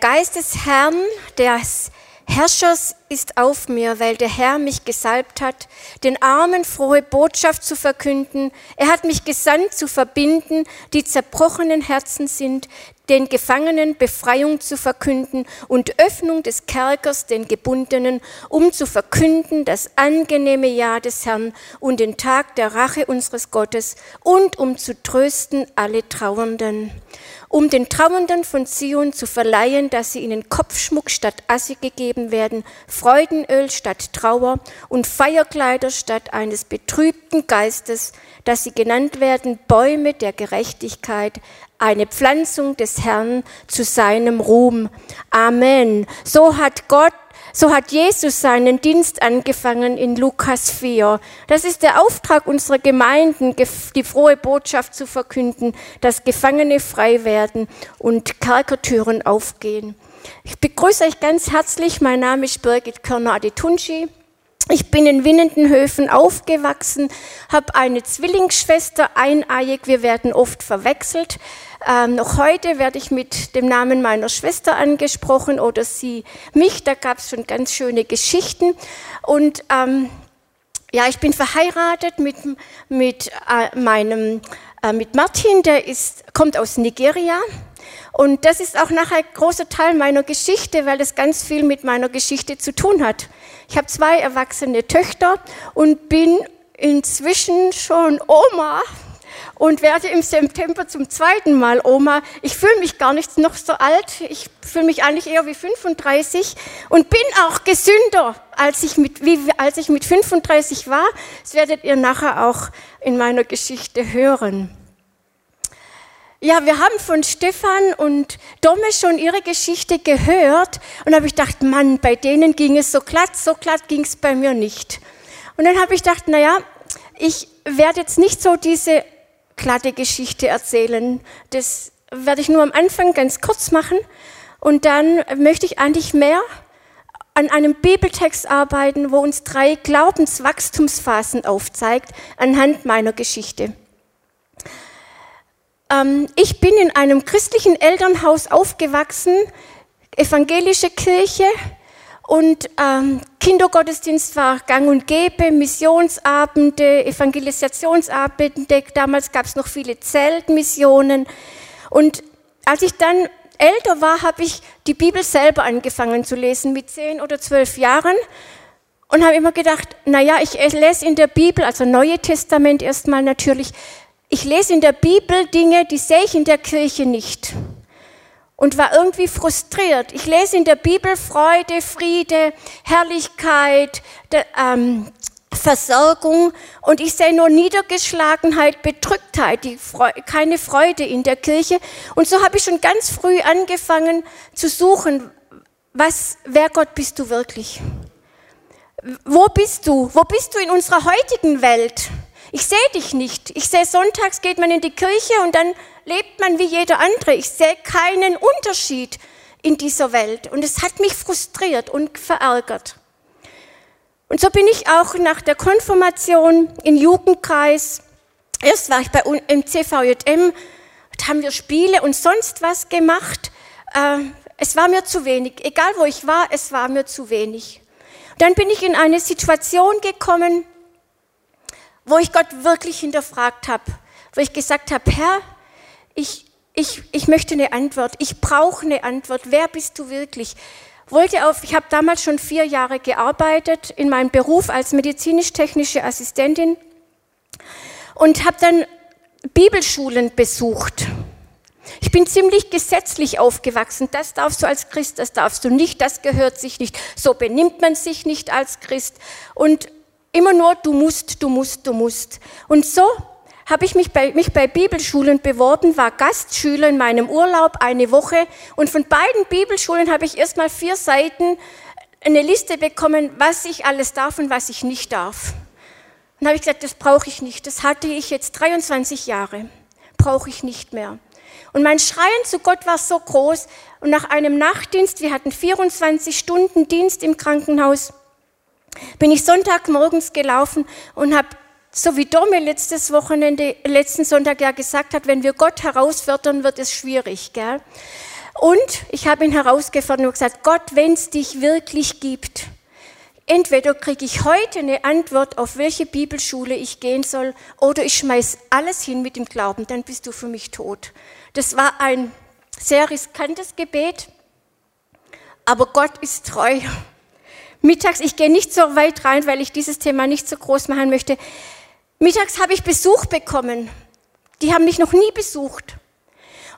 Geist des Herrn, des Herrschers ist auf mir, weil der Herr mich gesalbt hat, den Armen frohe Botschaft zu verkünden. Er hat mich gesandt zu verbinden, die zerbrochenen Herzen sind, den Gefangenen Befreiung zu verkünden und Öffnung des Kerkers den Gebundenen, um zu verkünden das angenehme Jahr des Herrn und den Tag der Rache unseres Gottes und um zu trösten alle Trauernden um den Trauernden von Zion zu verleihen, dass sie ihnen Kopfschmuck statt Asse gegeben werden, Freudenöl statt Trauer und Feierkleider statt eines betrübten Geistes, dass sie genannt werden Bäume der Gerechtigkeit, eine Pflanzung des Herrn zu seinem Ruhm. Amen. So hat Gott so hat Jesus seinen Dienst angefangen in Lukas 4. Das ist der Auftrag unserer Gemeinden, die frohe Botschaft zu verkünden, dass Gefangene frei werden und Kerkertüren aufgehen. Ich begrüße euch ganz herzlich. Mein Name ist Birgit Körner-Adetunci. Ich bin in Winnendenhöfen aufgewachsen, habe eine Zwillingsschwester, eineiig, wir werden oft verwechselt. Ähm, noch heute werde ich mit dem Namen meiner Schwester angesprochen oder sie mich, da gab es schon ganz schöne Geschichten. Und ähm, ja, ich bin verheiratet mit, mit äh, meinem äh, mit Martin, der ist, kommt aus Nigeria. Und das ist auch nachher ein großer Teil meiner Geschichte, weil das ganz viel mit meiner Geschichte zu tun hat. Ich habe zwei erwachsene Töchter und bin inzwischen schon Oma und werde im September zum zweiten Mal Oma. Ich fühle mich gar nicht noch so alt. Ich fühle mich eigentlich eher wie 35 und bin auch gesünder, als ich mit, wie, als ich mit 35 war. Das werdet ihr nachher auch in meiner Geschichte hören. Ja, wir haben von Stefan und Domme schon ihre Geschichte gehört und habe ich gedacht, Mann, bei denen ging es so glatt, so glatt ging es bei mir nicht. Und dann habe ich gedacht, naja, ich werde jetzt nicht so diese glatte Geschichte erzählen. Das werde ich nur am Anfang ganz kurz machen und dann möchte ich eigentlich mehr an einem Bibeltext arbeiten, wo uns drei Glaubenswachstumsphasen aufzeigt anhand meiner Geschichte. Ähm, ich bin in einem christlichen Elternhaus aufgewachsen, evangelische Kirche und ähm, Kindergottesdienst war gang und gäbe, Missionsabende, Evangelisationsabende, damals gab es noch viele Zeltmissionen. Und als ich dann älter war, habe ich die Bibel selber angefangen zu lesen, mit zehn oder zwölf Jahren. Und habe immer gedacht, naja, ich lese in der Bibel, also Neue Testament erstmal natürlich, ich lese in der Bibel Dinge, die sehe ich in der Kirche nicht. Und war irgendwie frustriert. Ich lese in der Bibel Freude, Friede, Herrlichkeit, de, ähm, Versorgung und ich sehe nur Niedergeschlagenheit, Bedrücktheit, Freude, keine Freude in der Kirche. Und so habe ich schon ganz früh angefangen zu suchen, was, wer Gott bist du wirklich? Wo bist du? Wo bist du in unserer heutigen Welt? Ich sehe dich nicht. Ich sehe, sonntags geht man in die Kirche und dann lebt man wie jeder andere. Ich sehe keinen Unterschied in dieser Welt. Und es hat mich frustriert und verärgert. Und so bin ich auch nach der Konfirmation im Jugendkreis. Erst war ich bei im CVJM, haben wir Spiele und sonst was gemacht. Äh, es war mir zu wenig. Egal wo ich war, es war mir zu wenig. Dann bin ich in eine Situation gekommen, wo ich Gott wirklich hinterfragt habe, wo ich gesagt habe, Herr, ich, ich, ich möchte eine Antwort, ich brauche eine Antwort, wer bist du wirklich? Wollte auf, ich habe damals schon vier Jahre gearbeitet in meinem Beruf als medizinisch-technische Assistentin und habe dann Bibelschulen besucht. Ich bin ziemlich gesetzlich aufgewachsen. Das darfst du als Christ, das darfst du nicht, das gehört sich nicht. So benimmt man sich nicht als Christ. Und Immer nur, du musst, du musst, du musst. Und so habe ich mich bei, mich bei Bibelschulen beworben, war Gastschüler in meinem Urlaub eine Woche und von beiden Bibelschulen habe ich erstmal vier Seiten eine Liste bekommen, was ich alles darf und was ich nicht darf. Und habe ich gesagt, das brauche ich nicht. Das hatte ich jetzt 23 Jahre. Brauche ich nicht mehr. Und mein Schreien zu Gott war so groß. Und nach einem Nachtdienst, wir hatten 24 Stunden Dienst im Krankenhaus, bin ich Sonntagmorgens gelaufen und habe, so wie Domme letztes Wochenende, letzten Sonntag ja gesagt hat, wenn wir Gott herausfordern, wird es schwierig. Gell? Und ich habe ihn herausgefordert und gesagt, Gott, wenn es dich wirklich gibt, entweder kriege ich heute eine Antwort, auf welche Bibelschule ich gehen soll, oder ich schmeiß alles hin mit dem Glauben, dann bist du für mich tot. Das war ein sehr riskantes Gebet, aber Gott ist treu. Mittags, ich gehe nicht so weit rein, weil ich dieses Thema nicht so groß machen möchte. Mittags habe ich Besuch bekommen. Die haben mich noch nie besucht.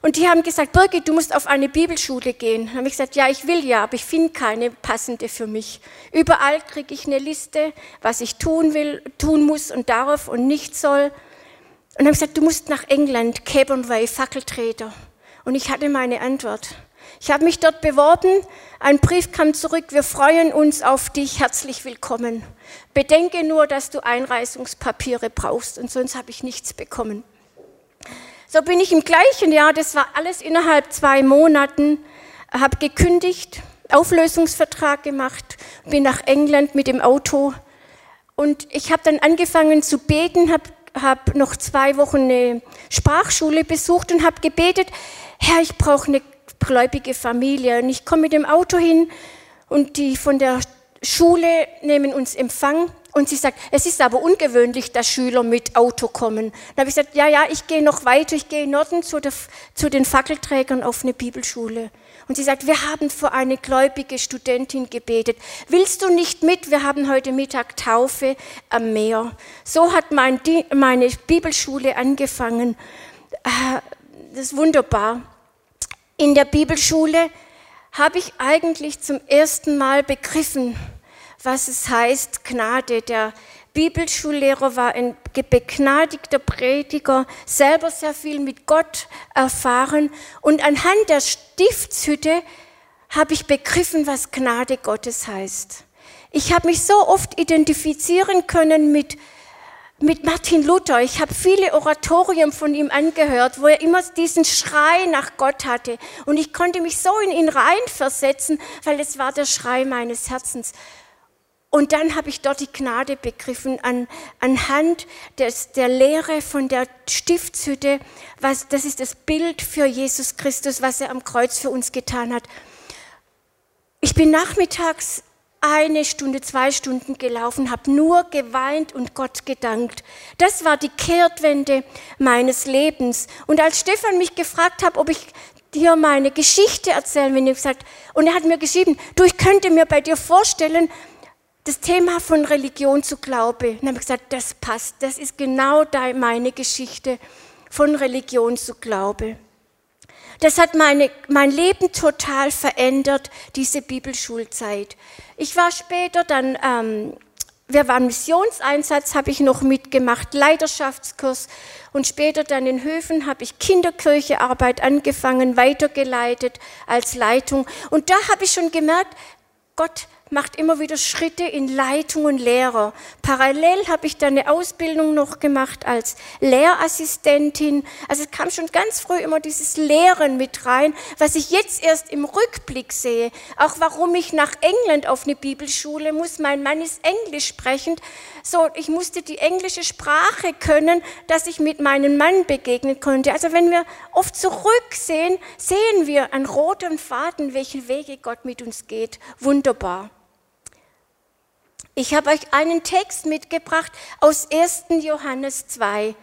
Und die haben gesagt, Birgit, du musst auf eine Bibelschule gehen. Dann habe ich gesagt, ja, ich will ja, aber ich finde keine passende für mich. Überall kriege ich eine Liste, was ich tun will, tun muss und darf und nicht soll. Und habe gesagt, du musst nach England, Cape Fackeltreter. Und ich hatte meine Antwort. Ich habe mich dort beworben, ein Brief kam zurück, wir freuen uns auf dich, herzlich willkommen. Bedenke nur, dass du Einreisungspapiere brauchst und sonst habe ich nichts bekommen. So bin ich im gleichen Jahr, das war alles innerhalb zwei Monaten, habe gekündigt, Auflösungsvertrag gemacht, bin nach England mit dem Auto und ich habe dann angefangen zu beten, habe hab noch zwei Wochen eine Sprachschule besucht und habe gebetet, Herr, ich brauche eine gläubige Familie. Und ich komme mit dem Auto hin und die von der Schule nehmen uns Empfang und sie sagt, es ist aber ungewöhnlich, dass Schüler mit Auto kommen. Dann habe ich gesagt, ja, ja, ich gehe noch weiter, ich gehe in Norden zu, der, zu den Fackelträgern auf eine Bibelschule. Und sie sagt, wir haben für eine gläubige Studentin gebetet. Willst du nicht mit? Wir haben heute Mittag Taufe am Meer. So hat mein, meine Bibelschule angefangen. Ah, das ist wunderbar. In der Bibelschule habe ich eigentlich zum ersten Mal begriffen, was es heißt, Gnade. Der Bibelschullehrer war ein begnadigter Prediger, selber sehr viel mit Gott erfahren. Und anhand der Stiftshütte habe ich begriffen, was Gnade Gottes heißt. Ich habe mich so oft identifizieren können mit, mit Martin Luther. Ich habe viele Oratorien von ihm angehört, wo er immer diesen Schrei nach Gott hatte. Und ich konnte mich so in ihn reinversetzen, weil es war der Schrei meines Herzens. Und dann habe ich dort die Gnade begriffen an, anhand des, der Lehre von der Stiftshütte. Was, das ist das Bild für Jesus Christus, was er am Kreuz für uns getan hat. Ich bin nachmittags eine Stunde, zwei Stunden gelaufen, habe nur geweint und Gott gedankt. Das war die Kehrtwende meines Lebens. Und als Stefan mich gefragt hat, ob ich dir meine Geschichte erzählen, ich gesagt, und er hat mir geschrieben, du, ich könnte mir bei dir vorstellen, das Thema von Religion zu Glaube. Dann habe ich gesagt, das passt, das ist genau meine Geschichte von Religion zu Glaube. Das hat meine, mein Leben total verändert, diese Bibelschulzeit. Ich war später dann, ähm, wir waren Missionseinsatz, habe ich noch mitgemacht, Leiterschaftskurs und später dann in Höfen habe ich Kinderkirchearbeit angefangen, weitergeleitet als Leitung. Und da habe ich schon gemerkt, Gott macht immer wieder Schritte in Leitung und Lehrer. Parallel habe ich dann eine Ausbildung noch gemacht als Lehrassistentin. Also es kam schon ganz früh immer dieses Lehren mit rein, was ich jetzt erst im Rückblick sehe. Auch warum ich nach England auf eine Bibelschule muss. Mein Mann ist englisch sprechend. So, ich musste die englische Sprache können, dass ich mit meinem Mann begegnen konnte. Also wenn wir oft zurücksehen, sehen wir an rotem Faden, welchen Wege Gott mit uns geht. Wunderbar. Ich habe euch einen Text mitgebracht aus 1. Johannes 2.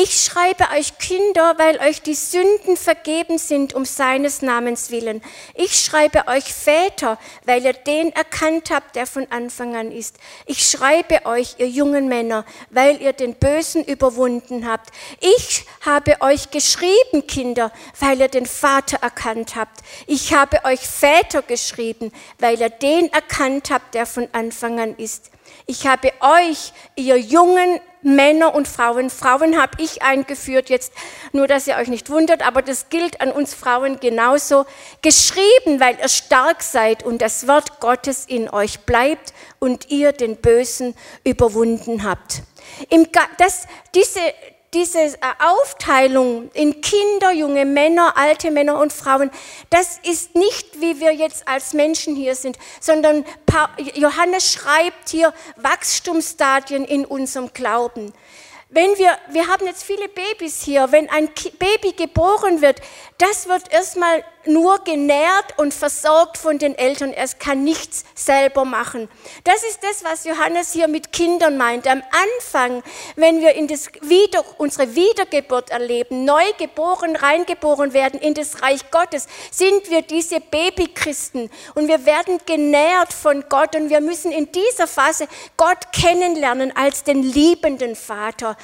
Ich schreibe euch Kinder, weil euch die Sünden vergeben sind um seines Namens willen. Ich schreibe euch Väter, weil ihr den erkannt habt, der von Anfang an ist. Ich schreibe euch, ihr jungen Männer, weil ihr den Bösen überwunden habt. Ich habe euch geschrieben, Kinder, weil ihr den Vater erkannt habt. Ich habe euch Väter geschrieben, weil ihr den erkannt habt, der von Anfang an ist. Ich habe euch, ihr jungen Männer und Frauen, Frauen habe ich eingeführt jetzt, nur dass ihr euch nicht wundert, aber das gilt an uns Frauen genauso, geschrieben, weil ihr stark seid und das Wort Gottes in euch bleibt und ihr den Bösen überwunden habt. Im, das, diese, diese äh, Aufteilung in Kinder, junge Männer, alte Männer und Frauen, das ist nicht, wie wir jetzt als Menschen hier sind, sondern Johannes schreibt hier Wachstumsstadien in unserem Glauben. Wenn wir, wir haben jetzt viele Babys hier, wenn ein Baby geboren wird, das wird erstmal nur genährt und versorgt von den Eltern. Es kann nichts selber machen. Das ist das, was Johannes hier mit Kindern meint. Am Anfang, wenn wir in das Wieder, unsere Wiedergeburt erleben, neu geboren, reingeboren werden in das Reich Gottes, sind wir diese Babychristen und wir werden genährt von Gott und wir müssen in dieser Phase Gott kennenlernen als den liebenden Vater.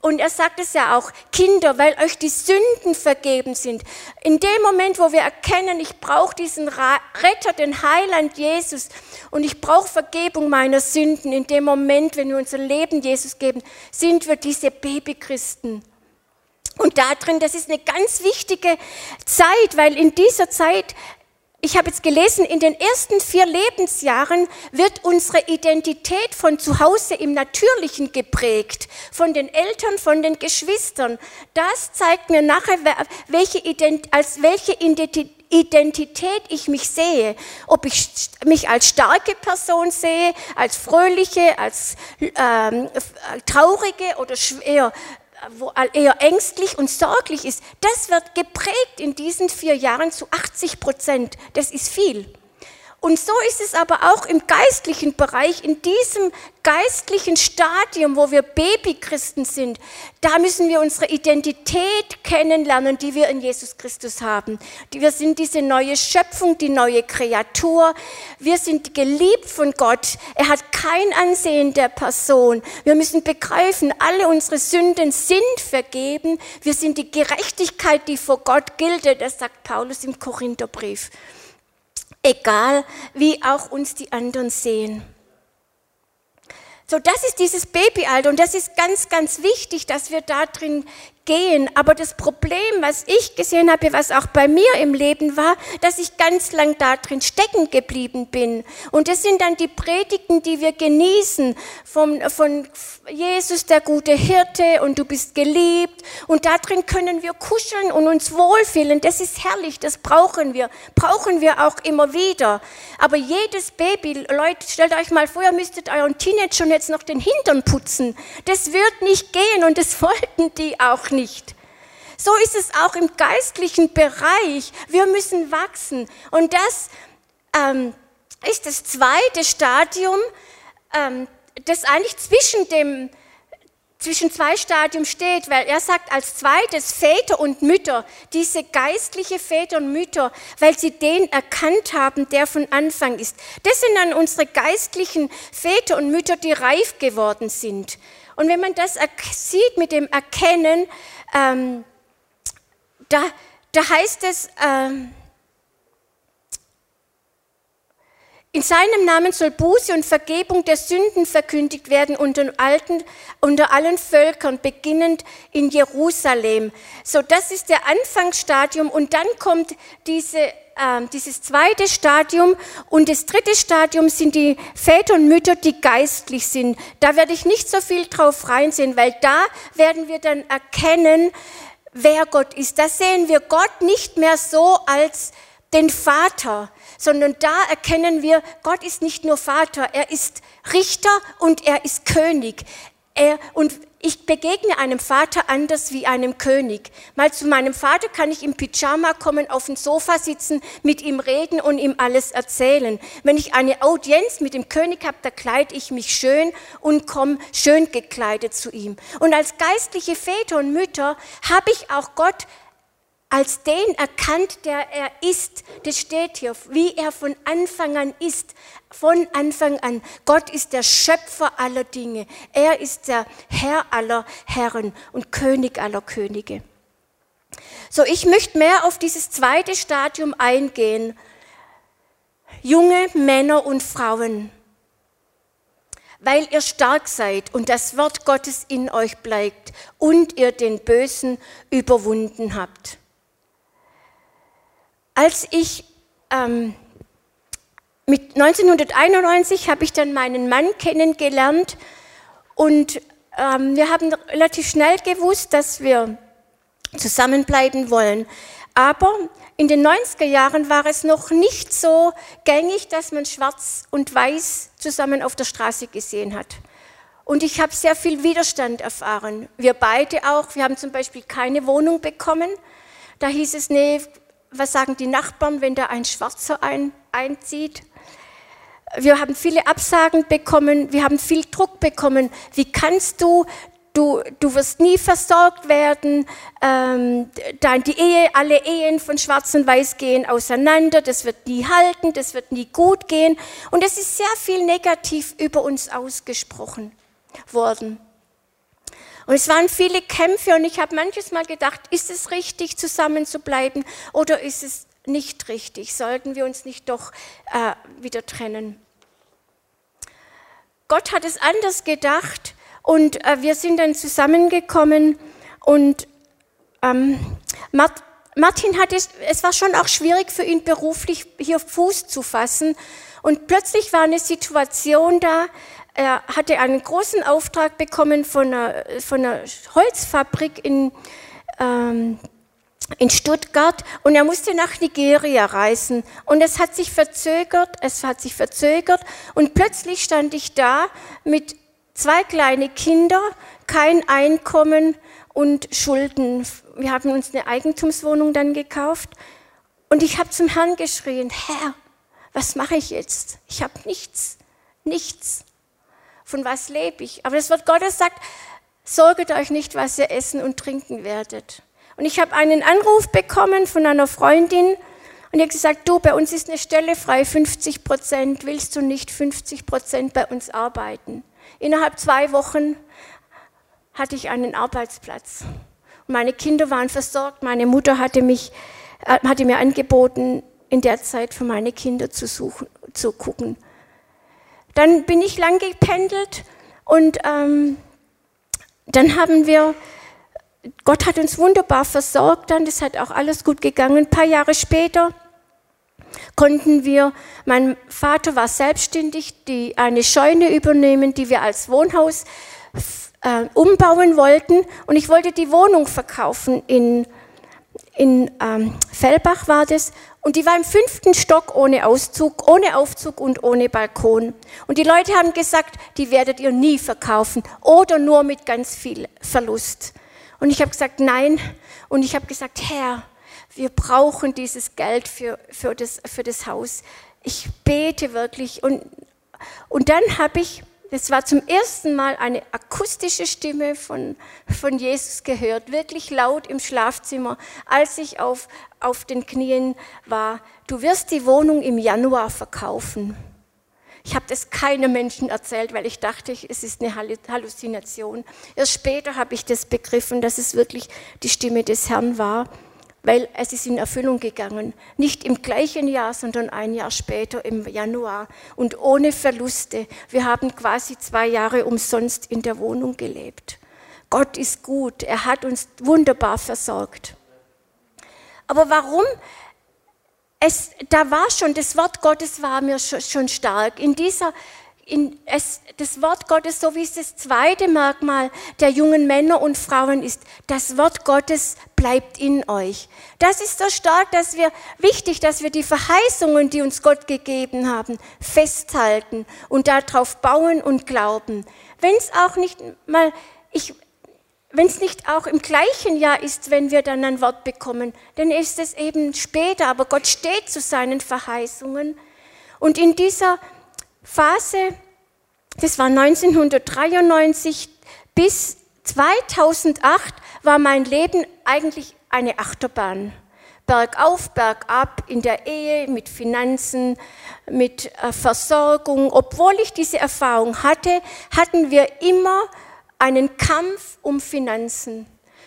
Und er sagt es ja auch, Kinder, weil euch die Sünden vergeben sind. In dem Moment, wo wir erkennen, ich brauche diesen Retter, den Heiland Jesus und ich brauche Vergebung meiner Sünden, in dem Moment, wenn wir unser Leben Jesus geben, sind wir diese Babychristen. Und da drin, das ist eine ganz wichtige Zeit, weil in dieser Zeit ich habe jetzt gelesen, in den ersten vier Lebensjahren wird unsere Identität von zu Hause im Natürlichen geprägt, von den Eltern, von den Geschwistern. Das zeigt mir nachher, welche als welche Identität ich mich sehe. Ob ich mich als starke Person sehe, als fröhliche, als ähm, traurige oder eher wo eher ängstlich und sorglich ist, das wird geprägt in diesen vier Jahren zu 80 Prozent. Das ist viel. Und so ist es aber auch im geistlichen Bereich, in diesem geistlichen Stadium, wo wir Babychristen sind. Da müssen wir unsere Identität kennenlernen, die wir in Jesus Christus haben. Wir sind diese neue Schöpfung, die neue Kreatur. Wir sind geliebt von Gott. Er hat kein Ansehen der Person. Wir müssen begreifen, alle unsere Sünden sind vergeben. Wir sind die Gerechtigkeit, die vor Gott gilt. Das sagt Paulus im Korintherbrief egal wie auch uns die anderen sehen. So, das ist dieses Babyalter und das ist ganz, ganz wichtig, dass wir da drin gehen. Aber das Problem, was ich gesehen habe, was auch bei mir im Leben war, dass ich ganz lang da drin stecken geblieben bin. Und das sind dann die Predigten, die wir genießen vom, von Jesus, der gute Hirte und du bist geliebt. Und da drin können wir kuscheln und uns wohlfühlen. Das ist herrlich, das brauchen wir. Brauchen wir auch immer wieder. Aber jedes Baby, Leute, stellt euch mal vor, ihr müsstet euren Teenager jetzt noch den Hintern putzen. Das wird nicht gehen und das wollten die auch nicht nicht. So ist es auch im geistlichen Bereich. Wir müssen wachsen. Und das ähm, ist das zweite Stadium, ähm, das eigentlich zwischen dem zwischen zwei Stadien steht, weil er sagt als zweites Väter und Mütter, diese geistliche Väter und Mütter, weil sie den erkannt haben, der von Anfang ist. Das sind dann unsere geistlichen Väter und Mütter, die reif geworden sind. Und wenn man das sieht mit dem Erkennen, ähm, da, da heißt es, ähm, in seinem Namen soll Buße und Vergebung der Sünden verkündigt werden unter, alten, unter allen Völkern, beginnend in Jerusalem. So, das ist der Anfangsstadium und dann kommt diese äh, dieses zweite Stadium und das dritte Stadium sind die Väter und Mütter, die geistlich sind. Da werde ich nicht so viel drauf reinsehen, weil da werden wir dann erkennen, wer Gott ist. Da sehen wir Gott nicht mehr so als den Vater, sondern da erkennen wir, Gott ist nicht nur Vater, er ist Richter und er ist König. Er, und ich begegne einem Vater anders wie einem König. Mal zu meinem Vater kann ich im Pyjama kommen, auf dem Sofa sitzen, mit ihm reden und ihm alles erzählen. Wenn ich eine Audienz mit dem König habe, da kleide ich mich schön und komme schön gekleidet zu ihm. Und als geistliche Väter und Mütter habe ich auch Gott als den erkannt, der er ist. Das steht hier, wie er von Anfang an ist. Von Anfang an. Gott ist der Schöpfer aller Dinge. Er ist der Herr aller Herren und König aller Könige. So, ich möchte mehr auf dieses zweite Stadium eingehen. Junge Männer und Frauen, weil ihr stark seid und das Wort Gottes in euch bleibt und ihr den Bösen überwunden habt. Als ich ähm, mit 1991 habe ich dann meinen Mann kennengelernt und ähm, wir haben relativ schnell gewusst, dass wir zusammenbleiben wollen. Aber in den 90er Jahren war es noch nicht so gängig, dass man schwarz und weiß zusammen auf der Straße gesehen hat. Und ich habe sehr viel Widerstand erfahren. Wir beide auch. Wir haben zum Beispiel keine Wohnung bekommen. Da hieß es, nee, was sagen die Nachbarn, wenn da ein Schwarzer ein, einzieht? Wir haben viele Absagen bekommen, wir haben viel Druck bekommen. Wie kannst du, du, du wirst nie versorgt werden, ähm, die Ehe, alle Ehen von Schwarz und Weiß gehen auseinander, das wird nie halten, das wird nie gut gehen. Und es ist sehr viel negativ über uns ausgesprochen worden. Und es waren viele Kämpfe und ich habe manches Mal gedacht, ist es richtig, zusammen zu bleiben oder ist es nicht richtig? Sollten wir uns nicht doch äh, wieder trennen? Gott hat es anders gedacht und äh, wir sind dann zusammengekommen und ähm, Mart Martin hatte, es war schon auch schwierig für ihn beruflich hier Fuß zu fassen und plötzlich war eine Situation da, er hatte einen großen Auftrag bekommen von einer, von einer Holzfabrik in, ähm, in Stuttgart und er musste nach Nigeria reisen und es hat sich verzögert, es hat sich verzögert und plötzlich stand ich da mit zwei kleinen Kindern, kein Einkommen und Schulden. Wir haben uns eine Eigentumswohnung dann gekauft und ich habe zum Herrn geschrien, Herr, was mache ich jetzt? Ich habe nichts, nichts von was lebe ich? Aber das Wort Gottes sagt, sorget euch nicht, was ihr essen und trinken werdet. Und ich habe einen Anruf bekommen von einer Freundin und die hat gesagt, du, bei uns ist eine Stelle frei, 50 Prozent, willst du nicht 50 Prozent bei uns arbeiten? Innerhalb zwei Wochen hatte ich einen Arbeitsplatz. Meine Kinder waren versorgt, meine Mutter hatte, mich, äh, hatte mir angeboten, in der Zeit für meine Kinder zu, suchen, zu gucken. Dann bin ich lang gependelt und ähm, dann haben wir, Gott hat uns wunderbar versorgt, dann das hat auch alles gut gegangen. Ein paar Jahre später konnten wir, mein Vater war selbstständig, die eine Scheune übernehmen, die wir als Wohnhaus äh, umbauen wollten und ich wollte die Wohnung verkaufen in in ähm, Fellbach war das und die war im fünften Stock ohne Auszug, ohne Aufzug und ohne Balkon. Und die Leute haben gesagt, die werdet ihr nie verkaufen oder nur mit ganz viel Verlust. Und ich habe gesagt, nein. Und ich habe gesagt, Herr, wir brauchen dieses Geld für, für, das, für das Haus. Ich bete wirklich. Und, und dann habe ich es war zum ersten Mal eine akustische Stimme von, von Jesus gehört, wirklich laut im Schlafzimmer, als ich auf, auf den Knien war. Du wirst die Wohnung im Januar verkaufen. Ich habe das keinem Menschen erzählt, weil ich dachte, es ist eine Halluzination. Erst später habe ich das begriffen, dass es wirklich die Stimme des Herrn war weil es ist in Erfüllung gegangen. Nicht im gleichen Jahr, sondern ein Jahr später im Januar und ohne Verluste. Wir haben quasi zwei Jahre umsonst in der Wohnung gelebt. Gott ist gut, er hat uns wunderbar versorgt. Aber warum? Es, da war schon, das Wort Gottes war mir schon, stark. In dieser es, das Wort Gottes, so wie es das zweite Merkmal der jungen Männer und Frauen ist, das Wort Gottes bleibt in euch. Das ist so stark, dass wir, wichtig, dass wir die Verheißungen, die uns Gott gegeben haben, festhalten und darauf bauen und glauben. Wenn es auch nicht mal, ich, wenn es nicht auch im gleichen Jahr ist, wenn wir dann ein Wort bekommen, dann ist es eben später, aber Gott steht zu seinen Verheißungen. Und in dieser Phase, das war 1993 bis 2008, war mein Leben eigentlich eine Achterbahn. Bergauf, bergab in der Ehe, mit Finanzen, mit äh, Versorgung. Obwohl ich diese Erfahrung hatte, hatten wir immer einen Kampf um Finanzen.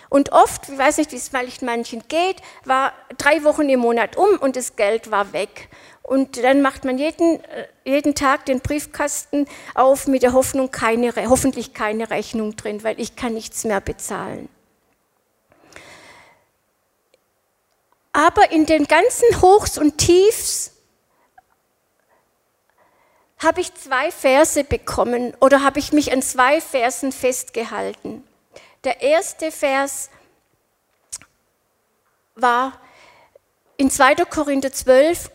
Und oft, ich weiß nicht, wie es vielleicht manchen geht, war drei Wochen im Monat um und das Geld war weg. Und dann macht man jeden, äh, jeden Tag den Briefkasten auf mit der Hoffnung, keine, hoffentlich keine Rechnung drin, weil ich kann nichts mehr bezahlen. Aber in den ganzen Hochs und Tiefs habe ich zwei Verse bekommen oder habe ich mich an zwei Versen festgehalten. Der erste Vers war in 2. Korinther 12,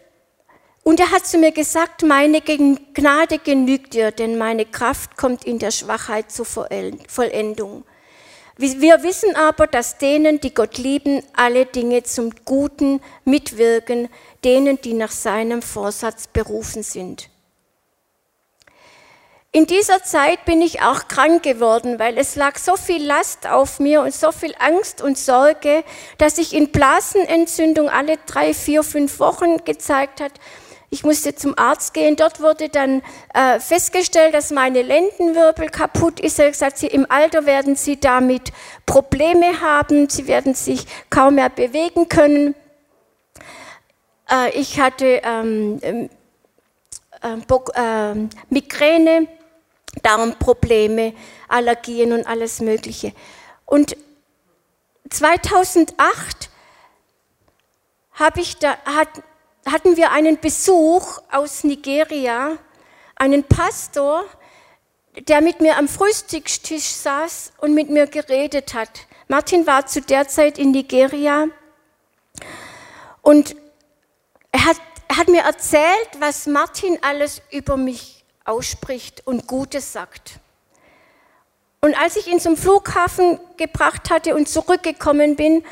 Und er hat zu mir gesagt, meine Gnade genügt dir, denn meine Kraft kommt in der Schwachheit zur Vollendung. Wir wissen aber, dass denen, die Gott lieben, alle Dinge zum Guten mitwirken, denen, die nach seinem Vorsatz berufen sind. In dieser Zeit bin ich auch krank geworden, weil es lag so viel Last auf mir und so viel Angst und Sorge, dass ich in Blasenentzündung alle drei, vier, fünf Wochen gezeigt hat. Ich musste zum Arzt gehen. Dort wurde dann äh, festgestellt, dass meine Lendenwirbel kaputt ist. Er hat gesagt, im Alter werden Sie damit Probleme haben. Sie werden sich kaum mehr bewegen können. Äh, ich hatte ähm, äh, Migräne. Darmprobleme, Allergien und alles Mögliche. Und 2008 ich da, hat, hatten wir einen Besuch aus Nigeria, einen Pastor, der mit mir am Frühstückstisch saß und mit mir geredet hat. Martin war zu der Zeit in Nigeria und er hat, er hat mir erzählt, was Martin alles über mich ausspricht und Gutes sagt. Und als ich ihn zum Flughafen gebracht hatte und zurückgekommen bin,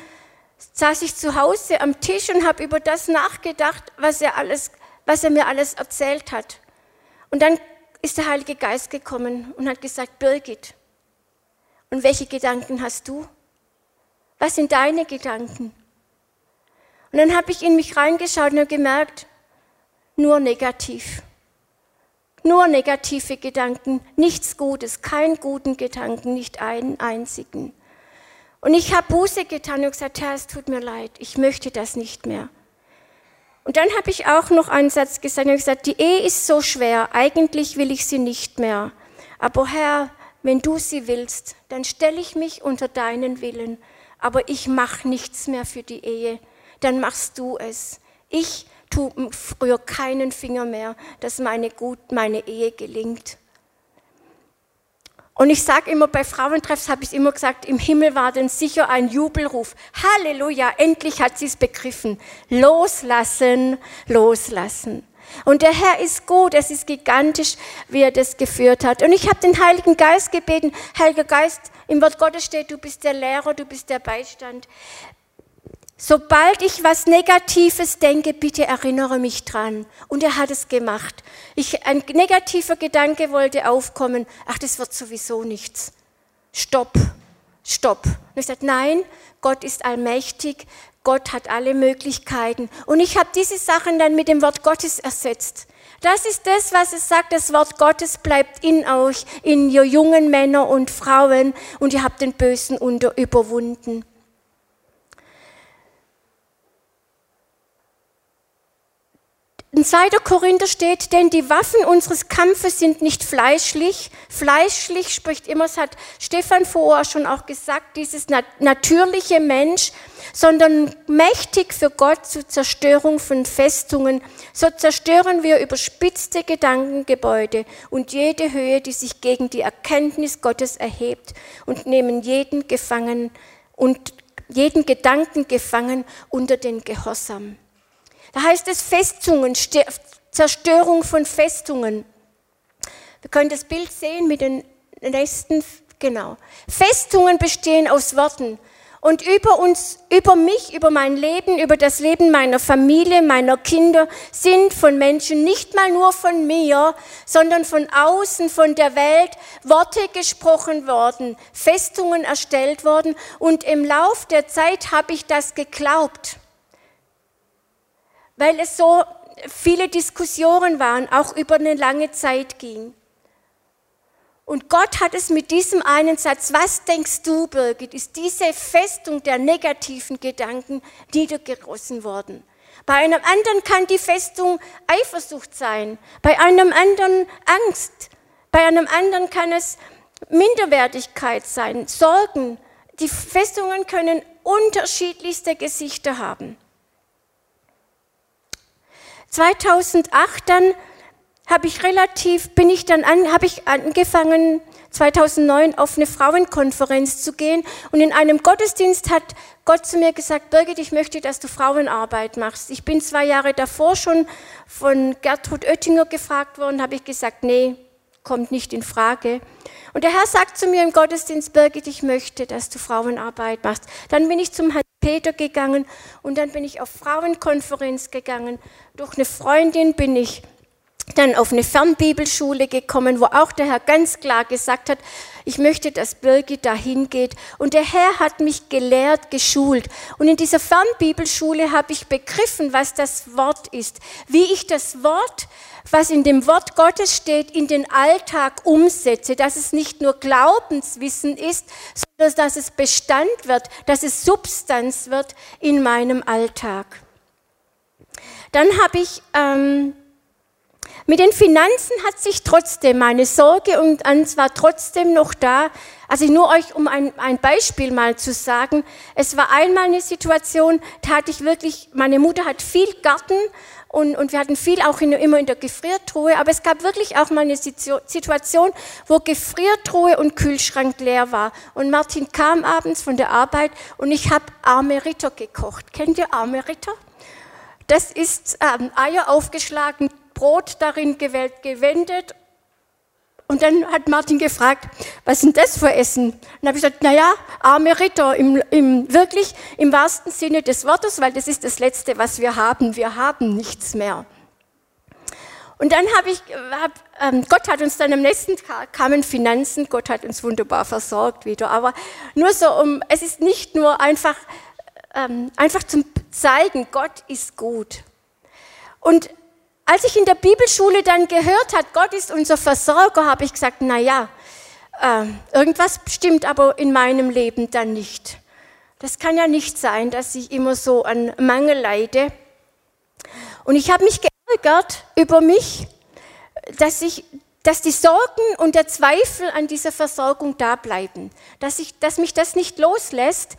saß ich zu Hause am Tisch und habe über das nachgedacht, was er, alles, was er mir alles erzählt hat. Und dann ist der Heilige Geist gekommen und hat gesagt, Birgit, und welche Gedanken hast du? Was sind deine Gedanken? Und dann habe ich in mich reingeschaut und habe gemerkt, nur negativ. Nur negative Gedanken, nichts Gutes, keinen guten Gedanken, nicht einen einzigen. Und ich habe Buße getan und gesagt, Herr, es tut mir leid, ich möchte das nicht mehr. Und dann habe ich auch noch einen Satz gesagt und gesagt, die Ehe ist so schwer, eigentlich will ich sie nicht mehr. Aber Herr, wenn du sie willst, dann stelle ich mich unter deinen Willen. Aber ich mache nichts mehr für die Ehe, dann machst du es. Ich tut früher keinen Finger mehr, dass meine, gut, meine Ehe gelingt. Und ich sage immer, bei Frauentreffs habe ich immer gesagt, im Himmel war denn sicher ein Jubelruf. Halleluja, endlich hat sie es begriffen. Loslassen, loslassen. Und der Herr ist gut, es ist gigantisch, wie er das geführt hat. Und ich habe den Heiligen Geist gebeten, Heiliger Geist, im Wort Gottes steht, du bist der Lehrer, du bist der Beistand. Sobald ich was Negatives denke, bitte erinnere mich dran. Und er hat es gemacht. Ich, ein negativer Gedanke wollte aufkommen. Ach, das wird sowieso nichts. Stopp, stopp. Und ich sagte, nein, Gott ist allmächtig. Gott hat alle Möglichkeiten. Und ich habe diese Sachen dann mit dem Wort Gottes ersetzt. Das ist das, was es sagt. Das Wort Gottes bleibt in euch, in ihr jungen Männer und Frauen. Und ihr habt den Bösen unter überwunden. In 2. Korinther steht, denn die Waffen unseres Kampfes sind nicht fleischlich. Fleischlich spricht immer, das hat Stefan vorher schon auch gesagt, dieses natürliche Mensch, sondern mächtig für Gott zur Zerstörung von Festungen. So zerstören wir überspitzte Gedankengebäude und jede Höhe, die sich gegen die Erkenntnis Gottes erhebt und nehmen jeden gefangen und jeden Gedanken gefangen unter den Gehorsam. Da heißt es Festungen, Zerstörung von Festungen. Wir können das Bild sehen mit den nächsten, genau. Festungen bestehen aus Worten. Und über uns, über mich, über mein Leben, über das Leben meiner Familie, meiner Kinder sind von Menschen, nicht mal nur von mir, sondern von außen, von der Welt, Worte gesprochen worden, Festungen erstellt worden. Und im Lauf der Zeit habe ich das geglaubt weil es so viele Diskussionen waren, auch über eine lange Zeit ging. Und Gott hat es mit diesem einen Satz, was denkst du, Birgit, ist diese Festung der negativen Gedanken niedergerossen worden. Bei einem anderen kann die Festung Eifersucht sein, bei einem anderen Angst, bei einem anderen kann es Minderwertigkeit sein, Sorgen. Die Festungen können unterschiedlichste Gesichter haben. 2008 dann habe ich relativ, bin ich dann an, habe ich angefangen 2009 auf eine Frauenkonferenz zu gehen. Und in einem Gottesdienst hat Gott zu mir gesagt, Birgit, ich möchte, dass du Frauenarbeit machst. Ich bin zwei Jahre davor schon von Gertrud Oettinger gefragt worden, habe ich gesagt, nee, kommt nicht in Frage. Und der Herr sagt zu mir im Gottesdienst, Birgit, ich möchte, dass du Frauenarbeit machst. Dann bin ich zum Herrn Peter gegangen und dann bin ich auf Frauenkonferenz gegangen. Durch eine Freundin bin ich dann auf eine Fernbibelschule gekommen, wo auch der Herr ganz klar gesagt hat, ich möchte, dass Birgit dahin geht. Und der Herr hat mich gelehrt, geschult. Und in dieser Fernbibelschule habe ich begriffen, was das Wort ist, wie ich das Wort, was in dem Wort Gottes steht, in den Alltag umsetze, dass es nicht nur Glaubenswissen ist, sondern dass es Bestand wird, dass es Substanz wird in meinem Alltag. Dann habe ich ähm, mit den Finanzen hat sich trotzdem meine Sorge und Angst war trotzdem noch da. Also nur euch, um ein, ein Beispiel mal zu sagen. Es war einmal eine Situation, da hatte ich wirklich, meine Mutter hat viel Garten und, und wir hatten viel auch in, immer in der Gefriertruhe, aber es gab wirklich auch mal eine Situation, wo Gefriertruhe und Kühlschrank leer war. Und Martin kam abends von der Arbeit und ich habe arme Ritter gekocht. Kennt ihr arme Ritter? Das ist ähm, Eier aufgeschlagen, Brot darin gewendet. Und dann hat Martin gefragt, was sind das für Essen? Und dann habe ich gesagt, naja, arme Ritter, im, im, wirklich im wahrsten Sinne des Wortes, weil das ist das Letzte, was wir haben. Wir haben nichts mehr. Und dann habe ich, hab, ähm, Gott hat uns dann am nächsten Tag kamen Finanzen, Gott hat uns wunderbar versorgt wieder. Aber nur so, um, es ist nicht nur einfach, ähm, einfach zum Zeigen, Gott ist gut. Und als ich in der Bibelschule dann gehört hat, Gott ist unser Versorger, habe ich gesagt, na ja, äh, irgendwas stimmt aber in meinem Leben dann nicht. Das kann ja nicht sein, dass ich immer so an Mangel leide. Und ich habe mich geärgert über mich, dass ich dass die Sorgen und der Zweifel an dieser Versorgung da bleiben, dass, ich, dass mich das nicht loslässt.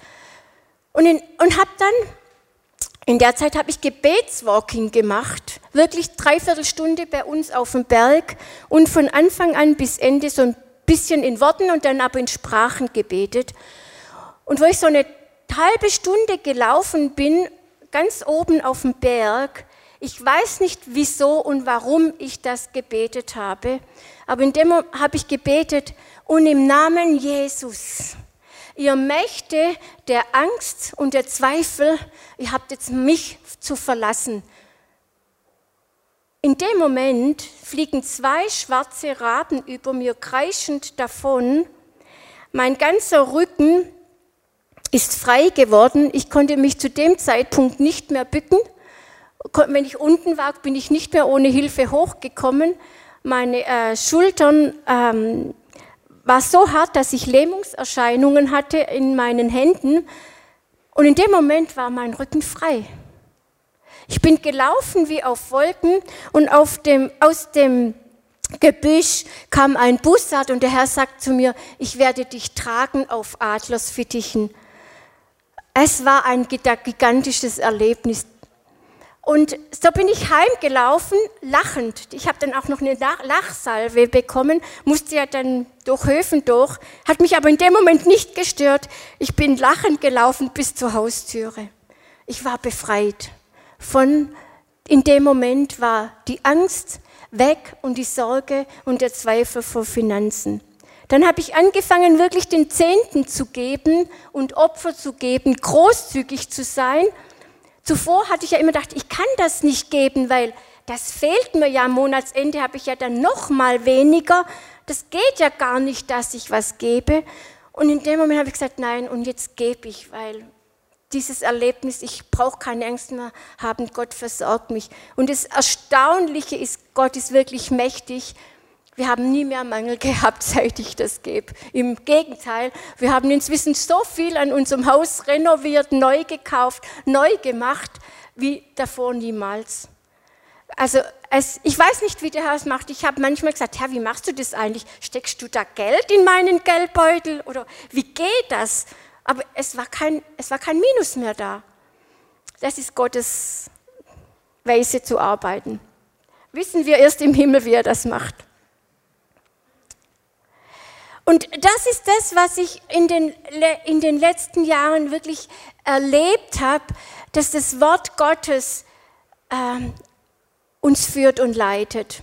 Und, und habe dann in der Zeit habe ich Gebetswalking gemacht, wirklich dreiviertel Stunde bei uns auf dem Berg und von Anfang an bis Ende so ein bisschen in Worten und dann aber in Sprachen gebetet. Und wo ich so eine halbe Stunde gelaufen bin, ganz oben auf dem Berg, ich weiß nicht wieso und warum ich das gebetet habe, aber in dem habe ich gebetet und im Namen Jesus Ihr Mächte der Angst und der Zweifel, ihr habt jetzt mich zu verlassen. In dem Moment fliegen zwei schwarze Raben über mir kreischend davon. Mein ganzer Rücken ist frei geworden. Ich konnte mich zu dem Zeitpunkt nicht mehr bücken. Wenn ich unten war, bin ich nicht mehr ohne Hilfe hochgekommen. Meine äh, Schultern ähm, war so hart, dass ich Lähmungserscheinungen hatte in meinen Händen und in dem Moment war mein Rücken frei. Ich bin gelaufen wie auf Wolken und auf dem, aus dem Gebüsch kam ein Bussard und der Herr sagt zu mir, ich werde dich tragen auf Adlersfittichen. Es war ein gigantisches Erlebnis. Und so bin ich heimgelaufen, lachend. Ich habe dann auch noch eine Lachsalve bekommen, musste ja dann durch Höfen durch, hat mich aber in dem Moment nicht gestört. Ich bin lachend gelaufen bis zur Haustüre. Ich war befreit. Von, in dem Moment war die Angst weg und die Sorge und der Zweifel vor Finanzen. Dann habe ich angefangen, wirklich den Zehnten zu geben und Opfer zu geben, großzügig zu sein Zuvor hatte ich ja immer gedacht, ich kann das nicht geben, weil das fehlt mir ja am Monatsende, habe ich ja dann noch mal weniger. Das geht ja gar nicht, dass ich was gebe. Und in dem Moment habe ich gesagt, nein, und jetzt gebe ich, weil dieses Erlebnis, ich brauche keine Angst mehr haben, Gott versorgt mich. Und das Erstaunliche ist, Gott ist wirklich mächtig wir haben nie mehr Mangel gehabt, seit ich das gebe. Im Gegenteil, wir haben inzwischen so viel an unserem Haus renoviert, neu gekauft, neu gemacht, wie davor niemals. Also es, ich weiß nicht, wie der Herr es macht. Ich habe manchmal gesagt, Herr, wie machst du das eigentlich? Steckst du da Geld in meinen Geldbeutel oder wie geht das? Aber es war kein, es war kein Minus mehr da. Das ist Gottes Weise zu arbeiten. Wissen wir erst im Himmel, wie er das macht. Und das ist das, was ich in den, in den letzten Jahren wirklich erlebt habe, dass das Wort Gottes äh, uns führt und leitet.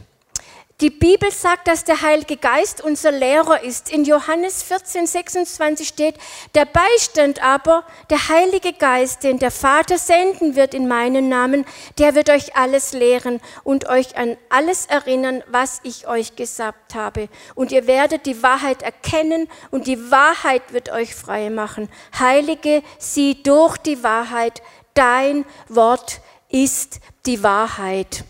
Die Bibel sagt, dass der Heilige Geist unser Lehrer ist. In Johannes 14, 26 steht, der Beistand aber, der Heilige Geist, den der Vater senden wird in meinen Namen, der wird euch alles lehren und euch an alles erinnern, was ich euch gesagt habe. Und ihr werdet die Wahrheit erkennen und die Wahrheit wird euch frei machen. Heilige sie durch die Wahrheit. Dein Wort ist die Wahrheit.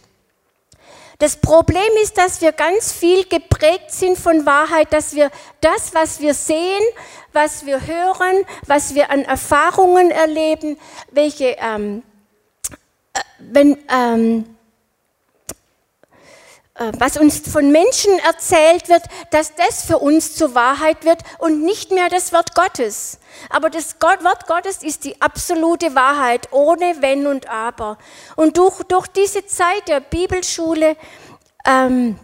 Das Problem ist, dass wir ganz viel geprägt sind von Wahrheit, dass wir das, was wir sehen, was wir hören, was wir an Erfahrungen erleben, welche, ähm, äh, wenn, ähm, äh, was uns von Menschen erzählt wird, dass das für uns zur Wahrheit wird und nicht mehr das Wort Gottes. Aber das Wort Gottes ist die absolute Wahrheit, ohne Wenn und Aber. Und durch, durch diese Zeit der Bibelschule ähm,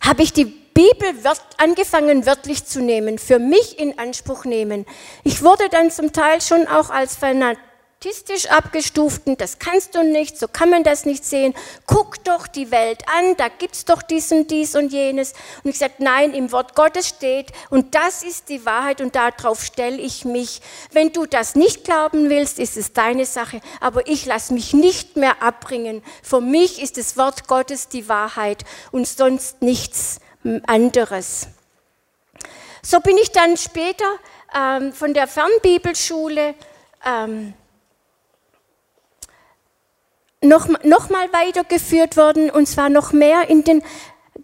habe ich die Bibel angefangen wörtlich zu nehmen, für mich in Anspruch nehmen. Ich wurde dann zum Teil schon auch als Fanat statistisch abgestuften, das kannst du nicht, so kann man das nicht sehen. Guck doch die Welt an, da gibt's doch dies und dies und jenes. Und ich sagte, nein, im Wort Gottes steht und das ist die Wahrheit und darauf stelle ich mich. Wenn du das nicht glauben willst, ist es deine Sache, aber ich lasse mich nicht mehr abbringen. Für mich ist das Wort Gottes die Wahrheit und sonst nichts anderes. So bin ich dann später ähm, von der Fernbibelschule ähm, noch, noch mal weitergeführt worden und zwar noch mehr in den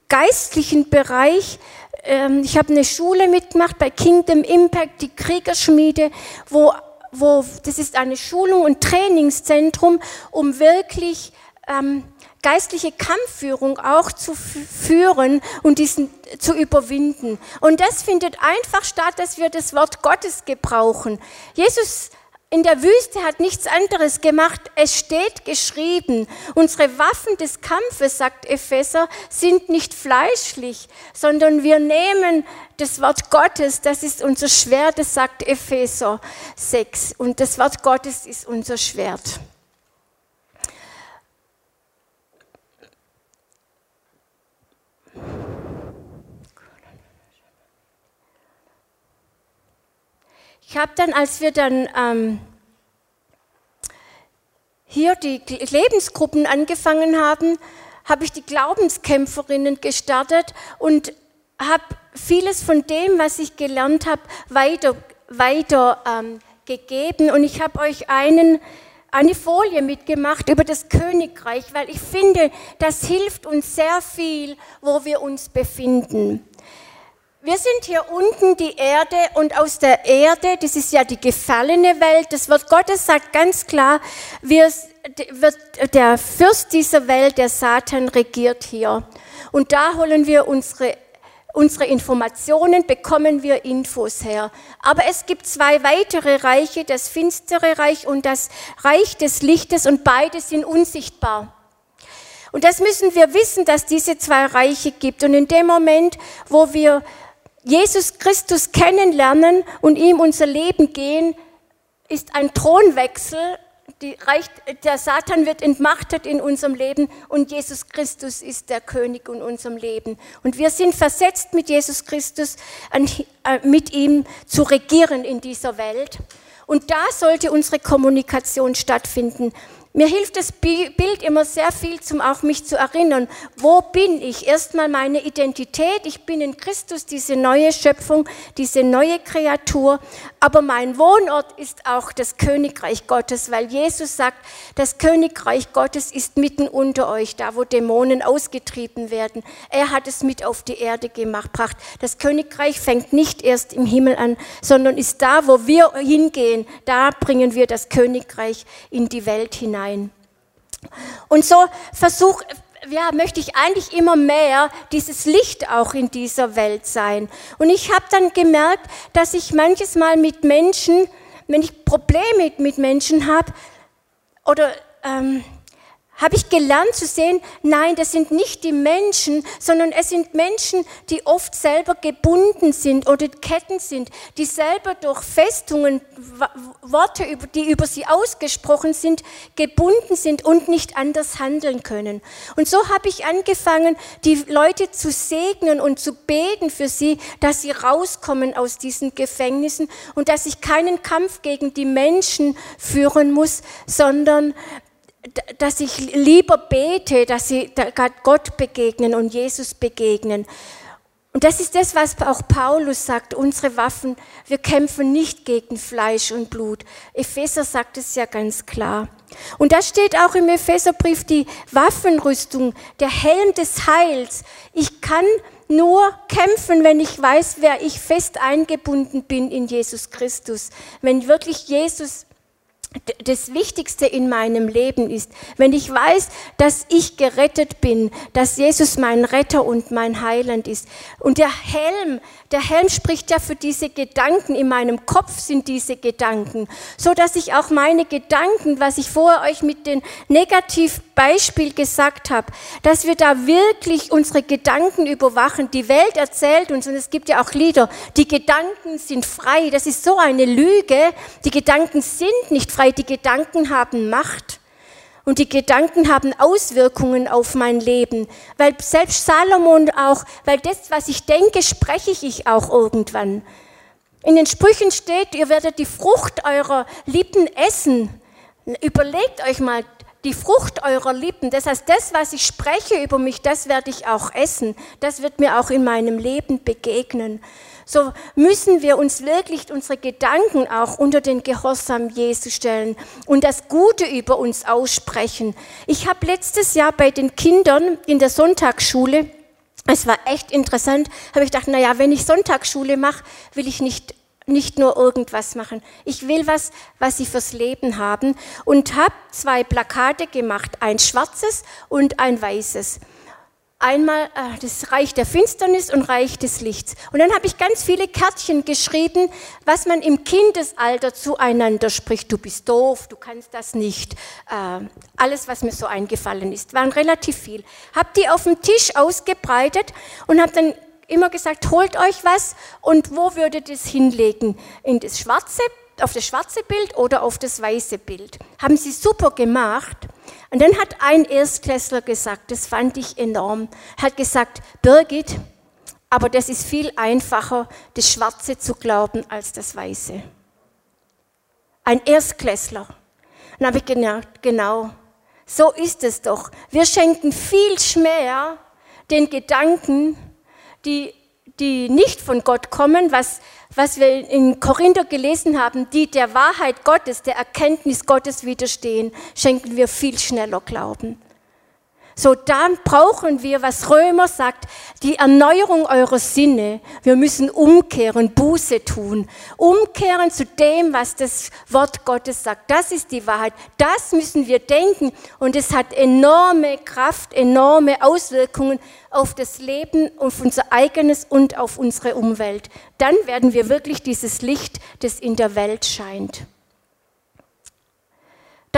geistlichen Bereich. Ähm, ich habe eine Schule mitgemacht bei Kingdom Impact, die Kriegerschmiede, wo, wo das ist eine Schulung und Trainingszentrum, um wirklich ähm, geistliche Kampfführung auch zu führen und diesen zu überwinden. Und das findet einfach statt, dass wir das Wort Gottes gebrauchen. Jesus in der Wüste hat nichts anderes gemacht. Es steht geschrieben, unsere Waffen des Kampfes, sagt Epheser, sind nicht fleischlich, sondern wir nehmen das Wort Gottes, das ist unser Schwert, das sagt Epheser 6. Und das Wort Gottes ist unser Schwert. Ich habe dann, als wir dann ähm, hier die Lebensgruppen angefangen haben, habe ich die Glaubenskämpferinnen gestartet und habe vieles von dem, was ich gelernt habe, weiter, weiter ähm, gegeben. Und ich habe euch einen, eine Folie mitgemacht über das Königreich, weil ich finde, das hilft uns sehr viel, wo wir uns befinden. Wir sind hier unten die Erde und aus der Erde, das ist ja die gefallene Welt, das Wort Gottes sagt ganz klar, wir, wird der Fürst dieser Welt, der Satan, regiert hier. Und da holen wir unsere, unsere Informationen, bekommen wir Infos her. Aber es gibt zwei weitere Reiche, das finstere Reich und das Reich des Lichtes und beide sind unsichtbar. Und das müssen wir wissen, dass diese zwei Reiche gibt. Und in dem Moment, wo wir Jesus Christus kennenlernen und ihm unser Leben gehen, ist ein Thronwechsel. Reich, der Satan wird entmachtet in unserem Leben und Jesus Christus ist der König in unserem Leben. Und wir sind versetzt mit Jesus Christus, äh, mit ihm zu regieren in dieser Welt. Und da sollte unsere Kommunikation stattfinden. Mir hilft das Bild immer sehr viel, um auch mich zu erinnern, wo bin ich? Erstmal meine Identität, ich bin in Christus, diese neue Schöpfung, diese neue Kreatur, aber mein Wohnort ist auch das Königreich Gottes, weil Jesus sagt, das Königreich Gottes ist mitten unter euch, da wo Dämonen ausgetrieben werden. Er hat es mit auf die Erde gebracht. Das Königreich fängt nicht erst im Himmel an, sondern ist da, wo wir hingehen, da bringen wir das Königreich in die Welt hinein hinein. Und so versuch, ja, möchte ich eigentlich immer mehr dieses Licht auch in dieser Welt sein. Und ich habe dann gemerkt, dass ich manches Mal mit Menschen, wenn ich Probleme mit Menschen habe, oder ähm, habe ich gelernt zu sehen, nein, das sind nicht die Menschen, sondern es sind Menschen, die oft selber gebunden sind oder Ketten sind, die selber durch Festungen, Worte, die über sie ausgesprochen sind, gebunden sind und nicht anders handeln können. Und so habe ich angefangen, die Leute zu segnen und zu beten für sie, dass sie rauskommen aus diesen Gefängnissen und dass ich keinen Kampf gegen die Menschen führen muss, sondern dass ich lieber bete, dass sie Gott begegnen und Jesus begegnen. Und das ist das, was auch Paulus sagt, unsere Waffen, wir kämpfen nicht gegen Fleisch und Blut. Epheser sagt es ja ganz klar. Und da steht auch im Epheserbrief die Waffenrüstung, der Helm des Heils. Ich kann nur kämpfen, wenn ich weiß, wer ich fest eingebunden bin in Jesus Christus. Wenn wirklich Jesus das Wichtigste in meinem Leben ist, wenn ich weiß, dass ich gerettet bin, dass Jesus mein Retter und mein Heiland ist. Und der Helm, der Helm spricht ja für diese Gedanken. In meinem Kopf sind diese Gedanken, so dass ich auch meine Gedanken, was ich vorher euch mit dem Negativbeispiel gesagt habe, dass wir da wirklich unsere Gedanken überwachen. Die Welt erzählt uns, und es gibt ja auch Lieder, die Gedanken sind frei. Das ist so eine Lüge. Die Gedanken sind nicht frei. Die Gedanken haben Macht. Und die Gedanken haben Auswirkungen auf mein Leben. Weil selbst Salomon auch, weil das, was ich denke, spreche ich auch irgendwann. In den Sprüchen steht, ihr werdet die Frucht eurer Lippen essen. Überlegt euch mal, die Frucht eurer Lippen, das heißt, das, was ich spreche über mich, das werde ich auch essen. Das wird mir auch in meinem Leben begegnen so müssen wir uns wirklich unsere Gedanken auch unter den Gehorsam Jesu stellen und das Gute über uns aussprechen. Ich habe letztes Jahr bei den Kindern in der Sonntagsschule, es war echt interessant, habe ich gedacht, naja, wenn ich Sonntagsschule mache, will ich nicht nicht nur irgendwas machen. Ich will was, was sie fürs Leben haben und habe zwei Plakate gemacht, ein schwarzes und ein weißes. Einmal äh, das Reich der Finsternis und Reich des Lichts. Und dann habe ich ganz viele Kärtchen geschrieben, was man im Kindesalter zueinander spricht. Du bist doof, du kannst das nicht. Äh, alles, was mir so eingefallen ist, waren relativ viel. Habe die auf dem Tisch ausgebreitet und habe dann immer gesagt, holt euch was und wo würdet ihr es hinlegen? In das schwarze, auf das schwarze Bild oder auf das weiße Bild? Haben sie super gemacht. Und dann hat ein Erstklässler gesagt, das fand ich enorm, hat gesagt, Birgit, aber das ist viel einfacher, das Schwarze zu glauben als das Weiße. Ein Erstklässler. Dann habe ich gedacht, genau, so ist es doch. Wir schenken viel mehr den Gedanken, die, die nicht von Gott kommen, was was wir in Korinther gelesen haben, die der Wahrheit Gottes, der Erkenntnis Gottes widerstehen, schenken wir viel schneller Glauben. So, dann brauchen wir, was Römer sagt, die Erneuerung eurer Sinne. Wir müssen umkehren, Buße tun. Umkehren zu dem, was das Wort Gottes sagt. Das ist die Wahrheit. Das müssen wir denken. Und es hat enorme Kraft, enorme Auswirkungen auf das Leben, auf unser eigenes und auf unsere Umwelt. Dann werden wir wirklich dieses Licht, das in der Welt scheint.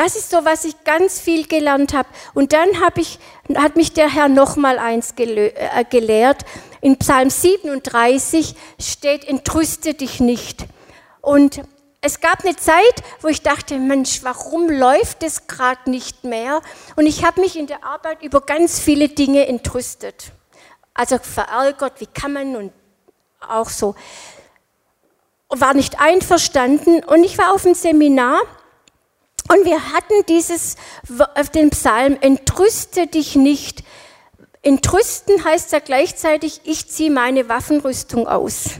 Das ist so, was ich ganz viel gelernt habe. Und dann ich, hat mich der Herr noch mal eins äh, gelehrt. In Psalm 37 steht, entrüste dich nicht. Und es gab eine Zeit, wo ich dachte, Mensch, warum läuft es gerade nicht mehr? Und ich habe mich in der Arbeit über ganz viele Dinge entrüstet. Also verärgert, wie kann man und auch so. War nicht einverstanden. Und ich war auf einem Seminar und wir hatten dieses, den Psalm, entrüste dich nicht. Entrüsten heißt ja gleichzeitig, ich ziehe meine Waffenrüstung aus.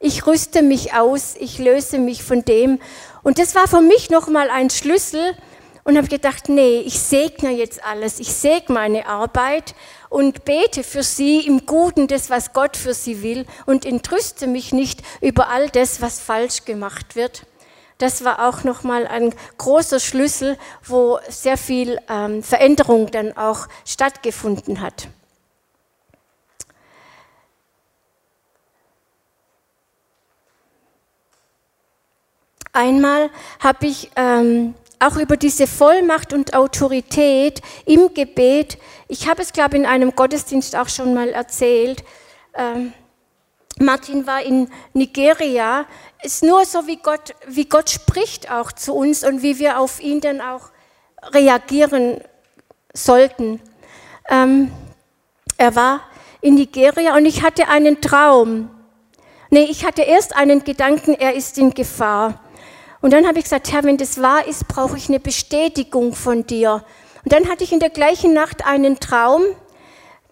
Ich rüste mich aus, ich löse mich von dem. Und das war für mich nochmal ein Schlüssel und habe gedacht, nee, ich segne jetzt alles, ich segne meine Arbeit und bete für sie im Guten das, was Gott für sie will und entrüste mich nicht über all das, was falsch gemacht wird das war auch nochmal ein großer Schlüssel, wo sehr viel ähm, Veränderung dann auch stattgefunden hat. Einmal habe ich ähm, auch über diese Vollmacht und Autorität im Gebet. Ich habe es, glaube ich, in einem Gottesdienst auch schon mal erzählt. Ähm, Martin war in Nigeria. Ist nur so, wie Gott, wie Gott spricht auch zu uns und wie wir auf ihn dann auch reagieren sollten. Ähm, er war in Nigeria und ich hatte einen Traum. Nee, ich hatte erst einen Gedanken, er ist in Gefahr. Und dann habe ich gesagt, Herr, wenn das wahr ist, brauche ich eine Bestätigung von dir. Und dann hatte ich in der gleichen Nacht einen Traum.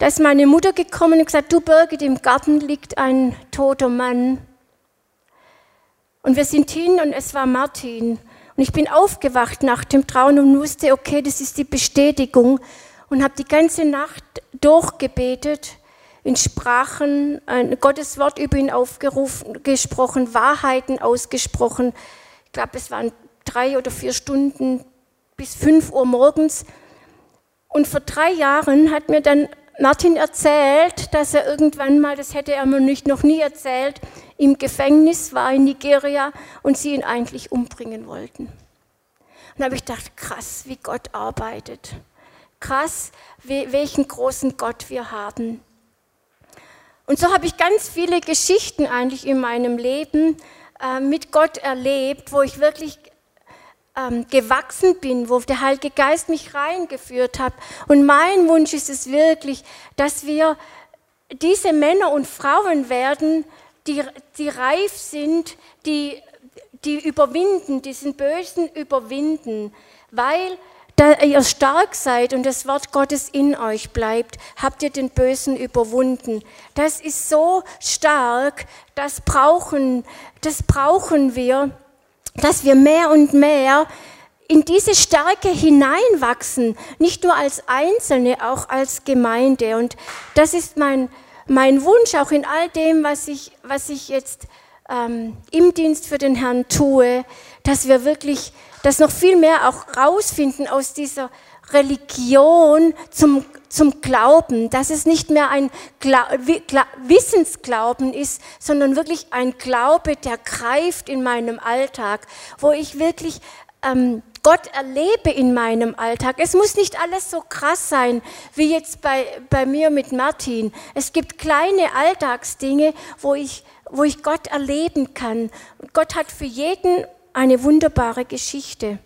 Da ist meine Mutter gekommen und gesagt, du Birgit, im Garten liegt ein toter Mann. Und wir sind hin und es war Martin. Und ich bin aufgewacht nach dem Traum und wusste, okay, das ist die Bestätigung. Und habe die ganze Nacht durchgebetet, in Sprachen, ein Gottes Wort über ihn aufgerufen, gesprochen, Wahrheiten ausgesprochen ich glaube, es waren drei oder vier Stunden bis fünf Uhr morgens. Und vor drei Jahren hat mir dann Martin erzählt, dass er irgendwann mal, das hätte er mir nicht, noch nie erzählt, im Gefängnis war in Nigeria und sie ihn eigentlich umbringen wollten. Und da habe ich gedacht, krass, wie Gott arbeitet. Krass, welchen großen Gott wir haben. Und so habe ich ganz viele Geschichten eigentlich in meinem Leben, äh, mit Gott erlebt, wo ich wirklich ähm, gewachsen bin, wo der Heilige Geist mich reingeführt hat. Und mein Wunsch ist es wirklich, dass wir diese Männer und Frauen werden, die, die reif sind, die, die überwinden, diesen Bösen überwinden, weil ihr stark seid und das Wort Gottes in euch bleibt, habt ihr den Bösen überwunden. Das ist so stark, das brauchen, das brauchen wir, dass wir mehr und mehr in diese Stärke hineinwachsen, nicht nur als Einzelne, auch als Gemeinde. Und das ist mein, mein Wunsch, auch in all dem, was ich, was ich jetzt ähm, im Dienst für den Herrn tue, dass wir wirklich das noch viel mehr auch rausfinden aus dieser Religion zum, zum Glauben, dass es nicht mehr ein Gla Gla Wissensglauben ist, sondern wirklich ein Glaube, der greift in meinem Alltag, wo ich wirklich ähm, Gott erlebe in meinem Alltag. Es muss nicht alles so krass sein, wie jetzt bei, bei mir mit Martin. Es gibt kleine Alltagsdinge, wo ich, wo ich Gott erleben kann. Gott hat für jeden eine wunderbare Geschichte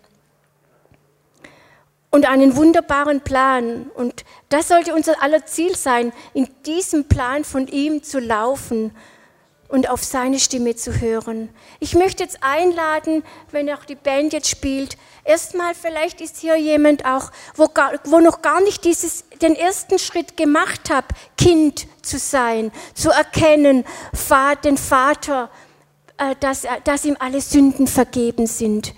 und einen wunderbaren Plan. Und das sollte unser aller Ziel sein, in diesem Plan von ihm zu laufen und auf seine Stimme zu hören. Ich möchte jetzt einladen, wenn auch die Band jetzt spielt, erstmal vielleicht ist hier jemand auch, wo, gar, wo noch gar nicht dieses, den ersten Schritt gemacht hat, Kind zu sein, zu erkennen, den Vater äh, dass, dass ihm alle Sünden vergeben sind.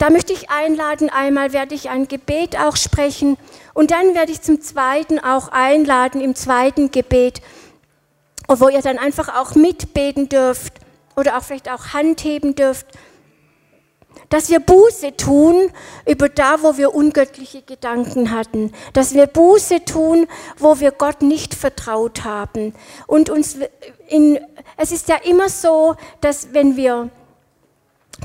Da möchte ich einladen, einmal werde ich ein Gebet auch sprechen und dann werde ich zum zweiten auch einladen im zweiten Gebet, wo ihr dann einfach auch mitbeten dürft oder auch vielleicht auch Hand heben dürft dass wir Buße tun über da, wo wir ungöttliche Gedanken hatten, dass wir Buße tun, wo wir Gott nicht vertraut haben. Und uns in, es ist ja immer so, dass wenn wir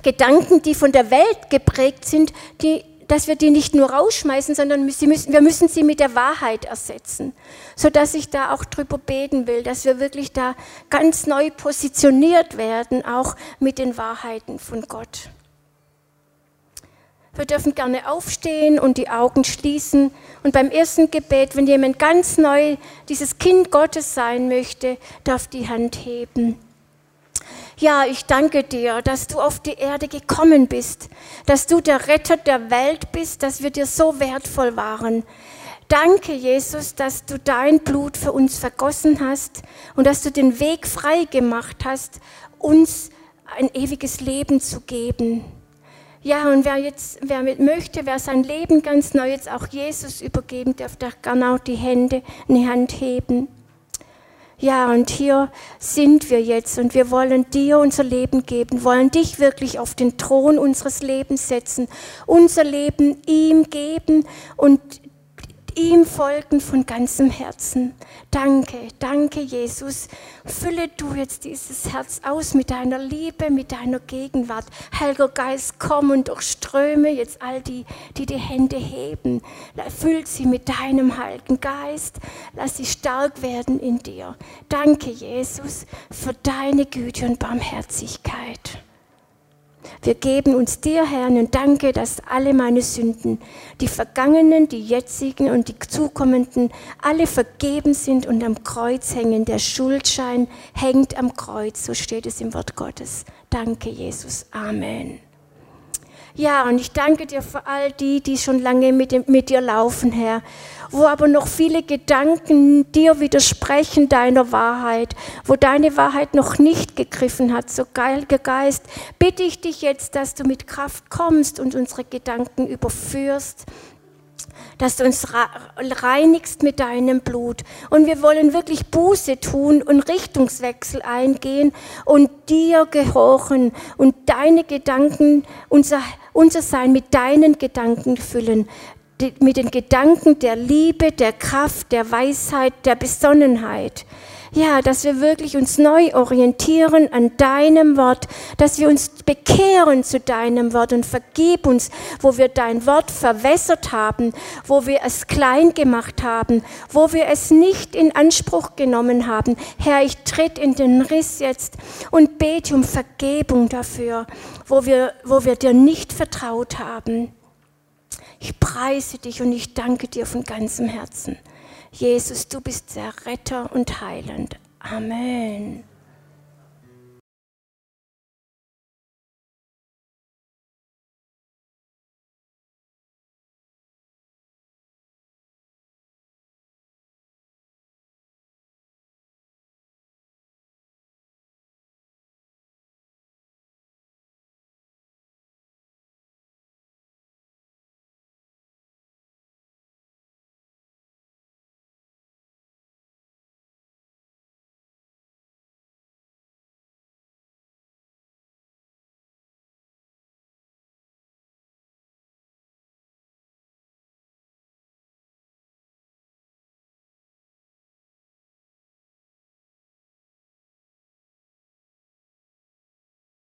Gedanken, die von der Welt geprägt sind, die, dass wir die nicht nur rausschmeißen, sondern müssen, wir müssen sie mit der Wahrheit ersetzen, so dass ich da auch drüber beten will, dass wir wirklich da ganz neu positioniert werden, auch mit den Wahrheiten von Gott. Wir dürfen gerne aufstehen und die Augen schließen. Und beim ersten Gebet, wenn jemand ganz neu dieses Kind Gottes sein möchte, darf die Hand heben. Ja, ich danke dir, dass du auf die Erde gekommen bist, dass du der Retter der Welt bist, dass wir dir so wertvoll waren. Danke, Jesus, dass du dein Blut für uns vergossen hast und dass du den Weg frei gemacht hast, uns ein ewiges Leben zu geben. Ja, und wer jetzt, wer mit möchte, wer sein Leben ganz neu jetzt auch Jesus übergeben darf, darf auch die Hände in die Hand heben. Ja, und hier sind wir jetzt und wir wollen dir unser Leben geben, wollen dich wirklich auf den Thron unseres Lebens setzen, unser Leben ihm geben und ihm folgen von ganzem Herzen. Danke, danke Jesus. Fülle du jetzt dieses Herz aus mit deiner Liebe, mit deiner Gegenwart. Heiliger Geist, komm und durchströme jetzt all die, die die Hände heben. Füll sie mit deinem Heiligen Geist. Lass sie stark werden in dir. Danke, Jesus, für deine Güte und Barmherzigkeit. Wir geben uns dir, Herr, und danke, dass alle meine Sünden, die vergangenen, die jetzigen und die zukommenden, alle vergeben sind und am Kreuz hängen. Der Schuldschein hängt am Kreuz, so steht es im Wort Gottes. Danke, Jesus. Amen. Ja, und ich danke dir für all die, die schon lange mit, mit dir laufen, Herr wo aber noch viele Gedanken dir widersprechen deiner Wahrheit, wo deine Wahrheit noch nicht gegriffen hat. So Heiliger Geist, bitte ich dich jetzt, dass du mit Kraft kommst und unsere Gedanken überführst, dass du uns reinigst mit deinem Blut. Und wir wollen wirklich Buße tun und Richtungswechsel eingehen und dir gehorchen und deine Gedanken, unser, unser Sein mit deinen Gedanken füllen mit den Gedanken der Liebe, der Kraft, der Weisheit, der Besonnenheit. Ja, dass wir wirklich uns neu orientieren an deinem Wort, dass wir uns bekehren zu deinem Wort und vergib uns, wo wir dein Wort verwässert haben, wo wir es klein gemacht haben, wo wir es nicht in Anspruch genommen haben. Herr, ich tritt in den Riss jetzt und bete um Vergebung dafür, wo wir, wo wir dir nicht vertraut haben. Ich preise dich und ich danke dir von ganzem Herzen. Jesus, du bist der Retter und Heiland. Amen.